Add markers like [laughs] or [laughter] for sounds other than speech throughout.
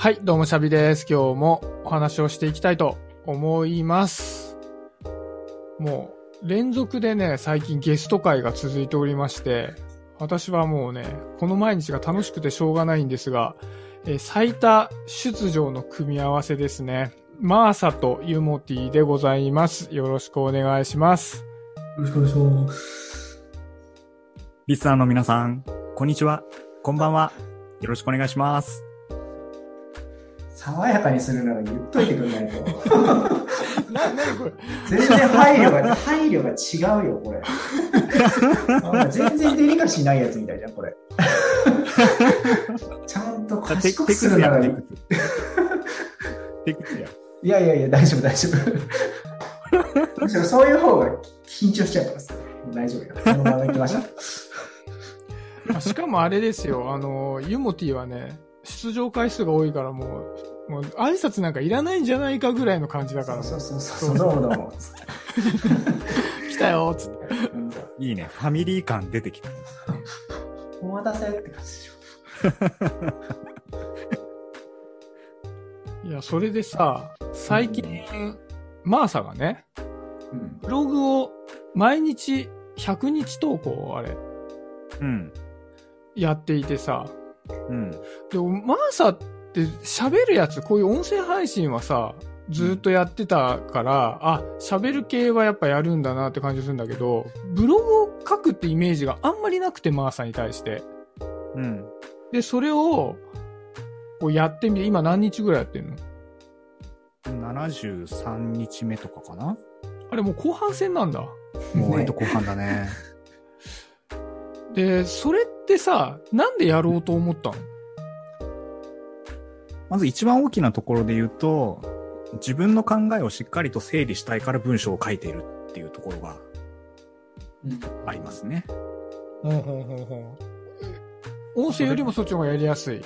はい、どうもシャビです。今日もお話をしていきたいと思います。もう、連続でね、最近ゲスト会が続いておりまして、私はもうね、この毎日が楽しくてしょうがないんですが、えー最多出場の組み合わせですね。マーサとユモティでございます。よろしくお願いします。よろしくお願いします。リスナーの皆さん、こんにちは。こんばんは。よろしくお願いします。爽やかにするなら言っといてくんないと。[laughs] な、なにこれ全然配慮が、配慮が違うよ、これ。[laughs] 全然デリカシーないやつみたいじゃん、これ。[laughs] ちゃんとテ賢くするならいテクや。いやいやいや、大丈夫、大丈夫。むしろそういう方が緊張しちゃうからさ。大丈夫よ。このまま行きましょう。あしかもあれですよ、あの、ユモティはね、出場回数が多いからもう、もう挨拶なんかいらないんじゃないかぐらいの感じだから、そうそうそうそう、どうもどうも。[laughs] 来たよ、つって。うんいいね。ファミリー感出てきた。お待たせって感じでしょ。[laughs] いや、それでさ、最近、マーサがね、うん。ブログを毎日100日投稿をあれ、うん。やっていてさ、うん。でもマーサって喋るやつ、こういう音声配信はさ、ずっとやってたから、あ、喋る系はやっぱやるんだなって感じするんだけど、ブログを書くってイメージがあんまりなくて、マーサに対して。うん。で、それを、こうやってみて、今何日ぐらいやってんの？73日目とかかな？あれもう後半戦なんだ。もう割と後半だね。[laughs] で、それってさ、なんでやろうと思ったの？まず一番大きなところで言うと、自分の考えをしっかりと整理したいから文章を書いているっていうところがうんありますね。ほんほんほんほん。音声よりもそっちの方がやりやすい。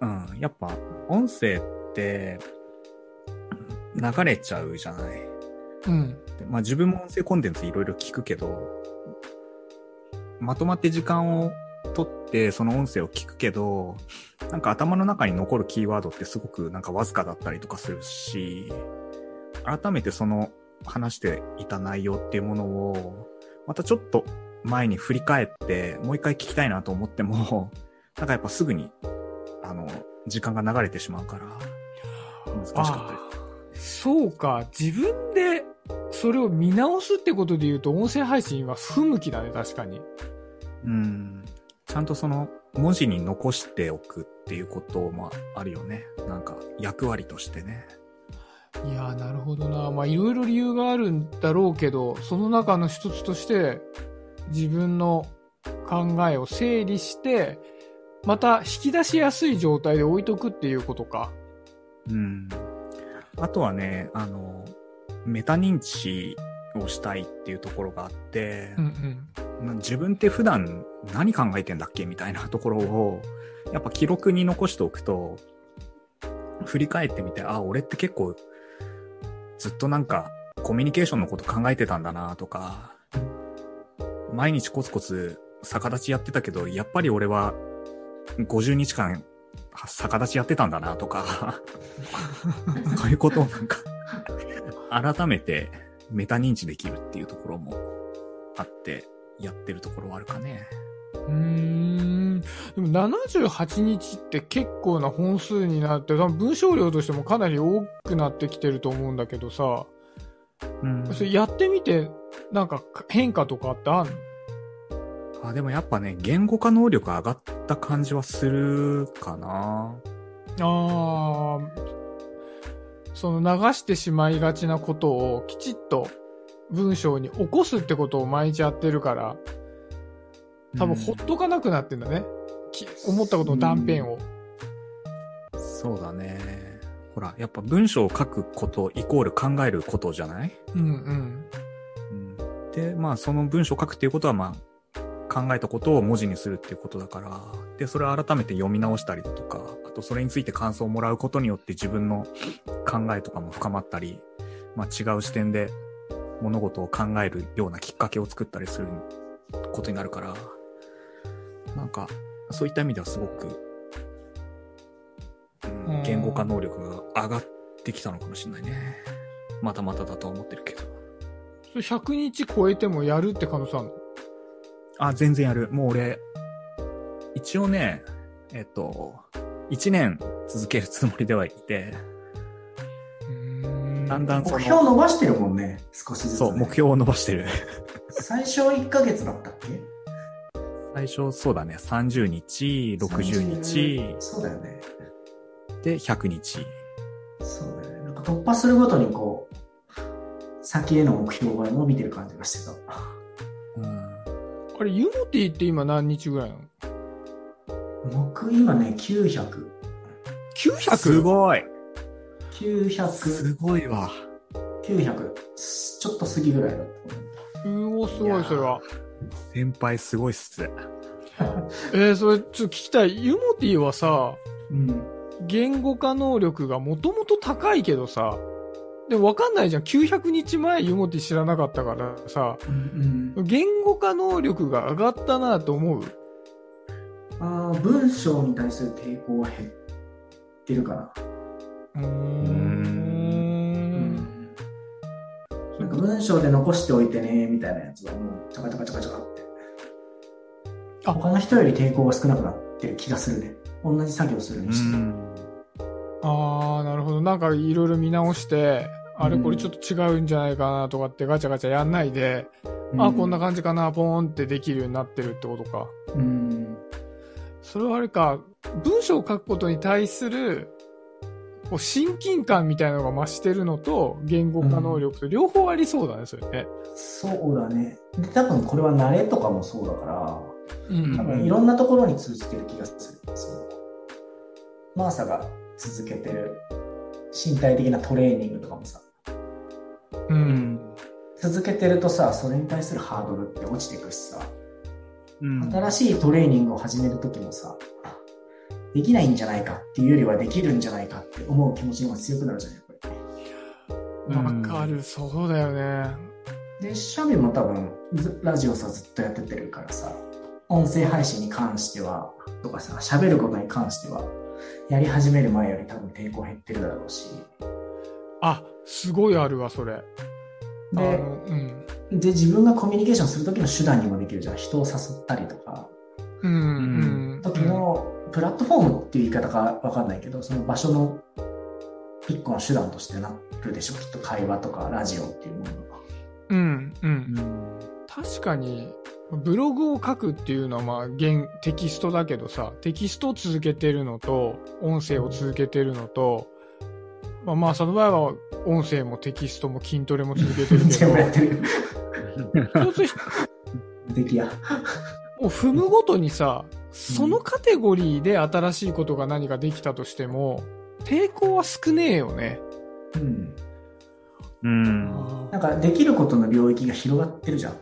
うん。やっぱ、音声って、流れちゃうじゃない。うん。でまあ自分も音声コンテンツいろいろ聞くけど、まとまって時間を取ってその音声を聞くけど、なんか頭の中に残るキーワードってすごくなんかわずかだったりとかするし、改めてその話していた内容っていうものを、またちょっと前に振り返ってもう一回聞きたいなと思っても、[laughs] なんかやっぱすぐに、あの、時間が流れてしまうから、難しかったです。そうか、自分でそれを見直すってことで言うと、音声配信は不向きだね、確かに。うん。ちゃんとその文字に残しておくっていうこともあるよね。なんか役割としてね。いやー、なるほどな。まあ、いろいろ理由があるんだろうけど、その中の一つとして、自分の考えを整理して、また引き出しやすい状態で置いとくっていうことか。うん。あとはね、あの、メタ認知をしたいっていうところがあってうん、うん。自分って普段何考えてんだっけみたいなところを、やっぱ記録に残しておくと、振り返ってみて、あ、俺って結構、ずっとなんか、コミュニケーションのこと考えてたんだなとか、毎日コツコツ逆立ちやってたけど、やっぱり俺は50日間逆立ちやってたんだなとか、そういうことをなんか、改めてメタ認知できるっていうところもあって、やってるところはあるかね。うーん。でも78日って結構な本数になって、多分文章量としてもかなり多くなってきてると思うんだけどさ、うんそれやってみて、なんか変化とかってあんの？あ、でもやっぱね、言語化能力上がった感じはするかな。ああ、その流してしまいがちなことをきちっと文章に起こすってことを毎日やってるから、多分ほっとかなくなってんだね。き思ったことの断片を。そうだね。ほら、やっぱ文章を書くことイコール考えることじゃない、うんうん。うん、で、まあその文章を書くっていうことはまあ考えたことを文字にするっていうことだから、で、それを改めて読み直したりだとか、あとそれについて感想をもらうことによって自分の考えとかも深まったり、まあ違う視点で物事を考えるようなきっかけを作ったりすることになるから、なんか、そういった意味ではすごく、うん言語化能力が上がってきたのかもしれないね。またまただとは思ってるけど。それ100日超えてもやるって可能性あるの？あ、全然やる。もう俺、一応ね、えっと、1年続けるつもりではいて、だんだんその、目標伸ばしてるもんね、少しずつ、ね。そう、目標を伸ばしてる。最初1ヶ月だったっけ？最初、そうだね、30日、60日、そうだよね。で、100日。そうだよね。なんか突破するごとにこう、先への目標が伸びてる感じがしてた。うん。あれ、ユモティって今何日ぐらいなの？僕今ね、900。?900? すごい900、すごいわ。900。ちょっと過ぎぐらいだった。うお、すごい、それは。先輩すごいっす。[laughs] えー、それ、ちょっと聞きたい。ユモティはさ、うん。言語化能力がもともと高いけどさ、でもわかんないじゃん。900日前ユモティ知らなかったからさ、うんうん、言語化能力が上がったなと思う？あー文章に対する抵抗は減ってるかな。うんなんか文章で残しておいてね、みたいなやつはもう、チャカチャカチャカチャカって。あ他の人より抵抗が少なくなってる気がするね。同じ作業するにしても。あー、なるほど。なんかいろいろ見直して、あれこれちょっと違うんじゃないかなとかってガチャガチャやんないで、あ、こんな感じかな、ポーンってできるようになってるってことか。じ。うん。それはあれか、文章を書くことに対する、こう親近感みたいなのが増してるのと、言語化能力と両方ありそうだね、それね。そうだね。で、多分これは慣れとかもそうだから、うん多分いろんなところに通じてる気がする。そのマーサが続けてる身体的なトレーニングとかもさ、う。うんん。続けてるとさ、それに対するハードルって落ちていくしさ、うん。新しいトレーニングを始めるときもさ、できないんじゃないかっていうよりはできるんじゃないかって思う気持ちの方が強くなるじゃん、やっぱうんわかる、そうだよね。り。で、シャミも多分、ずラジオさずっとやってってるからさ、音声配信に関しては、とかさ、喋ることに関しては、やり始める前より多分抵抗減ってるだろうし、あ、すごいあるわ、それ。あで、の、うん。で、自分がコミュニケーションするときの手段にもできるじゃん。人を誘ったりとか、うん、うん。プラットフォームっていう言い方かわかんないけど、その場所の一個の手段としてなるでしょ。きっと会話とかラジオっていうものが。うん、う。うんん。確かに、ブログを書くっていうのはまあ、現、テキストだけどさ、テキストを続けてるのと、音声を続けてるのと、まあまあ、その場合は、音声もテキストも筋トレも続けてるけ。ど、一つ一つ。[laughs] もう踏むごとにさ、そのカテゴリーで新しいことが何かできたとしても、抵抗は少ねえよね。うん。うん。なんかできることの領域が広がってるじゃん。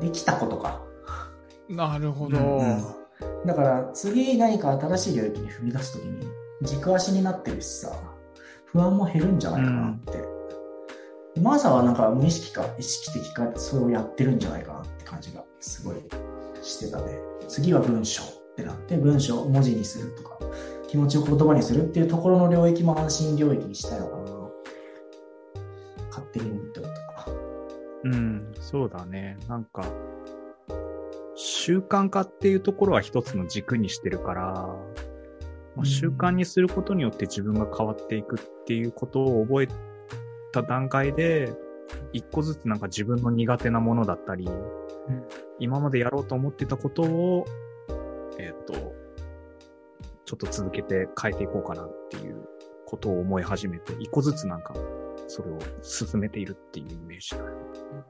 できたことか。なるほど。うんだから次何か新しい領域に踏み出すときに軸足になってるしさ、不安も減るんじゃないかなって。でマーサはなんか無意識か意識的かそれをやってるんじゃないかなって感じがすごいしてたね。次は文章ってなって文章を文字にするとか気持ちを言葉にするっていうところの領域も安心領域にしたいのかな。勝手に思っておった。うん、そうだね。なんか、習慣化っていうところは一つの軸にしてるから、習慣にすることによって自分が変わっていくっていうことを覚えた段階で、一個ずつなんか自分の苦手なものだったり、今までやろうと思ってたことを、えっ、と、ちょっと続けて変えていこうかなっていうことを思い始めて、一個ずつなんか、それを進めているっていうイメージ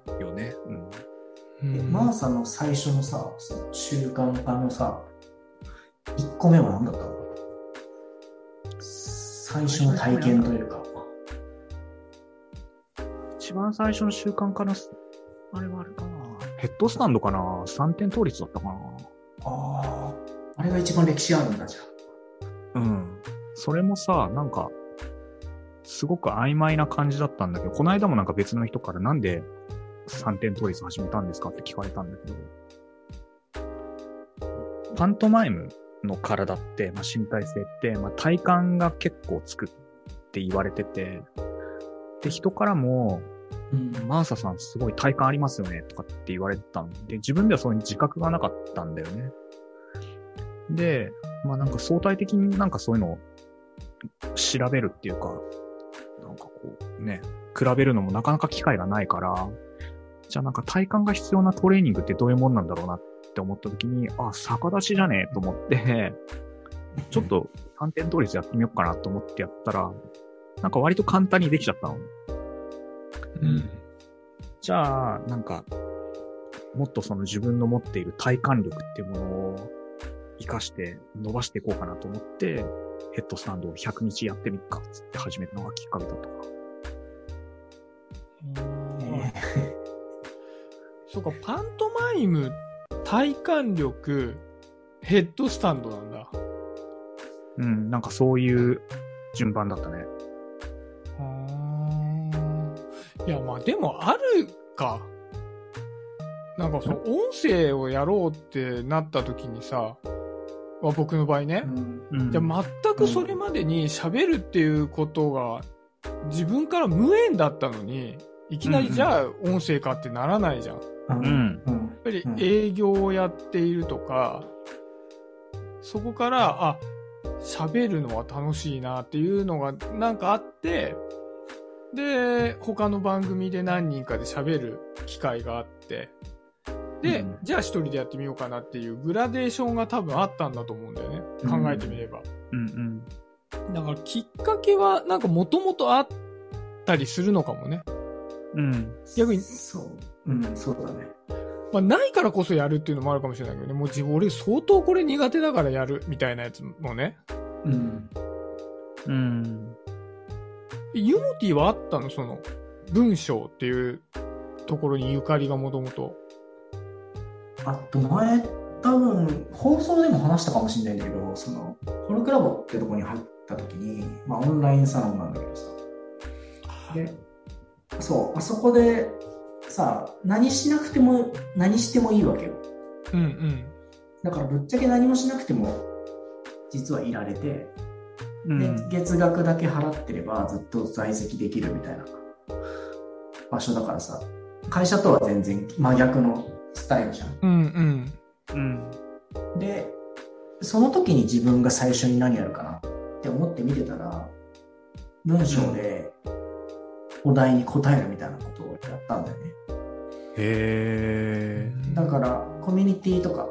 だよね。うん。うんえマーサの最初のさ、その習慣化のさ、1個目は何だったの？最初の体験というか。一番最初の習慣化のす、あれはあれかな。ヘッドスタンドかな ?3 点倒立だったかな？ああ、あれが一番歴史あるんだじゃうん。それもさ、なんか、すごく曖昧な感じだったんだけど、この間もなんか別の人からなんで3点倒立始めたんですかって聞かれたんだけど、パントマイムの体って、まあ、身体性って、まあ、体幹が結構つくって言われてて、で、人からも、うんマーサさんすごい体幹ありますよねとかって言われてたんで、自分ではそういう自覚がなかったんだよね。で、まあなんか相対的になんかそういうのを調べるっていうか、なんかこうね、比べるのもなかなか機会がないから、じゃあなんか体幹が必要なトレーニングってどういうもんなんだろうなって思った時に、あ、逆立ちじゃねえと思って、ちょっと3点倒立やってみようかなと思ってやったら、なんか割と簡単にできちゃったの。うん。じゃあ、なんか、もっとその自分の持っている体幹力っていうものを活かして伸ばしていこうかなと思って、ヘッドスタンドを100日やってみっかっつって始めたのがきっかけだったかえ [laughs] そうか、パントマイム、体幹力、ヘッドスタンドなんだ。な。うん、なんかそういう順番だったね。いや、まあでもあるか。なんかその音声をやろうってなった時にさ、まあ僕の場合ね。ー、うん。うんじゃあ全くそれまでに喋るっていうことが自分から無縁だったのに、いきなりじゃあ音声かってならないじゃん。やっうん。うん。うんぱり営業をやっているとか、そこから、あ、喋るのは楽しいなっていうのがなんかあって、で、他の番組で何人かで喋る機会があって、で、うんじゃあ一人でやってみようかなっていうグラデーションが多分あったんだと思うんだよね。考えてみれば。うんだからきっかけはなんかもともとあったりするのかもね。うん。うん。逆に、そう。うん、そうだね。まあないからこそやるっていうのもあるかもしれないけどね。もう自分、俺相当これ苦手だからやるみたいなやつもね。うん。うん。ユモティはあったの？その、文章っていうところにゆかりがもともと。あと前、多分、放送でも話したかもしれないんだけど、その、コルクラボってとこに入った時に、まあオンラインサロンなんだけどさ。で、そう、あそこで、さ、何しなくても、何してもいいわけよ。うんうん。だからぶっちゃけ何もしなくても、実はいられて、うん。で月額だけ払ってればずっと在籍できるみたいな場所だからさ、会社とは全然真逆のスタイルじゃん。うんうん。うん。で、その時に自分が最初に何やるかなって思って見てたら、文章でお題に答えるみたいなことをやったんだよね。へー。だから、コミュニティとか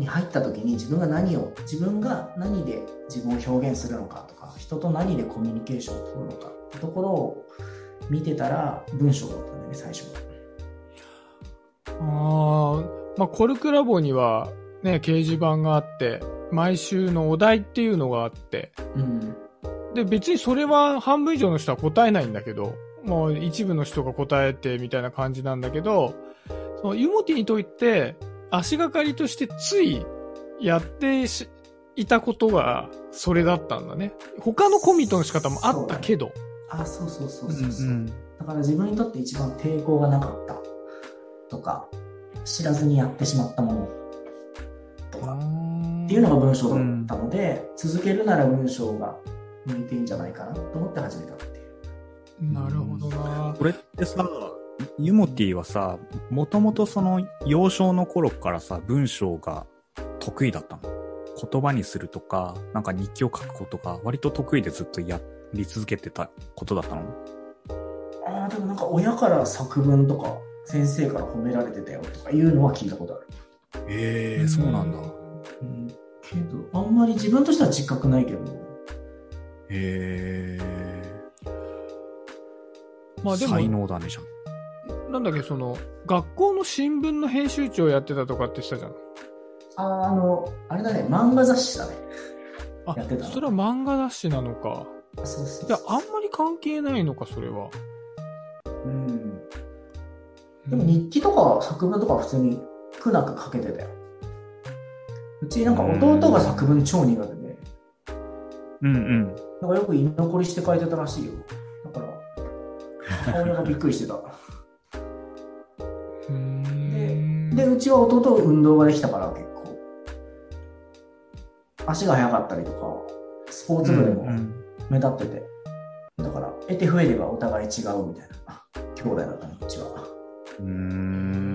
に入った時に自分が何を、自分が何で自分を表現するのかとか、人と何でコミュニケーションを取るのかってところを見てたら文章だったんだよね、最初は。ああ、まあ、コルクラボにはね、掲示板があって、毎週のお題っていうのがあって、うん。で、別にそれは半分以上の人は答えないんだけど、もう一部の人が答えてみたいな感じなんだけど、そのユモティにとって足がかりとしてついやってしいたことがそれだったんだね。他のコミットの仕方もあったけど。あ、そうそうそううそうそう、ん。だから自分にとって一番抵抗がなかったとか、知らずにやってしまったものとかっていうのが文章だったので、続けるなら文章が向いていいんじゃないかなと思って始めたっていう。なるほどな。これってさ、ユモティはさ、もともとその幼少の頃からさ、文章が得意だったの言葉にするとか、なんか日記を書くことが割と得意でずっとやり続けてたことだったの？ああ、でもなんか親から作文とか先生から褒められてたよとかいうのは聞いたことある。ええそうなんだ。うん。けど、あんまり自分としては自覚ないけど、へえまあでも才能だねじゃん。なんだっけ、その、学校の新聞の編集長やってたとかって言ってたじゃん。あーあの、あれだね、漫画雑誌だね。あやってた、それは漫画雑誌なのか。そうそうじゃあ、あんまり関係ないのか、それは。うん。でも日記とか作文とかは普通に苦なく書けてたよ。うちなんか弟が作文超苦手で、うんうん。なんかよく居残りして書いてたらしいよ。だから、母親がびっくりしてた。で、うちは弟運動ができたから結構。足が速かったりとか、スポーツ部でもうん目立ってて、だから、得て増えればお互い違うみたいな兄弟だったの、うちは。うん。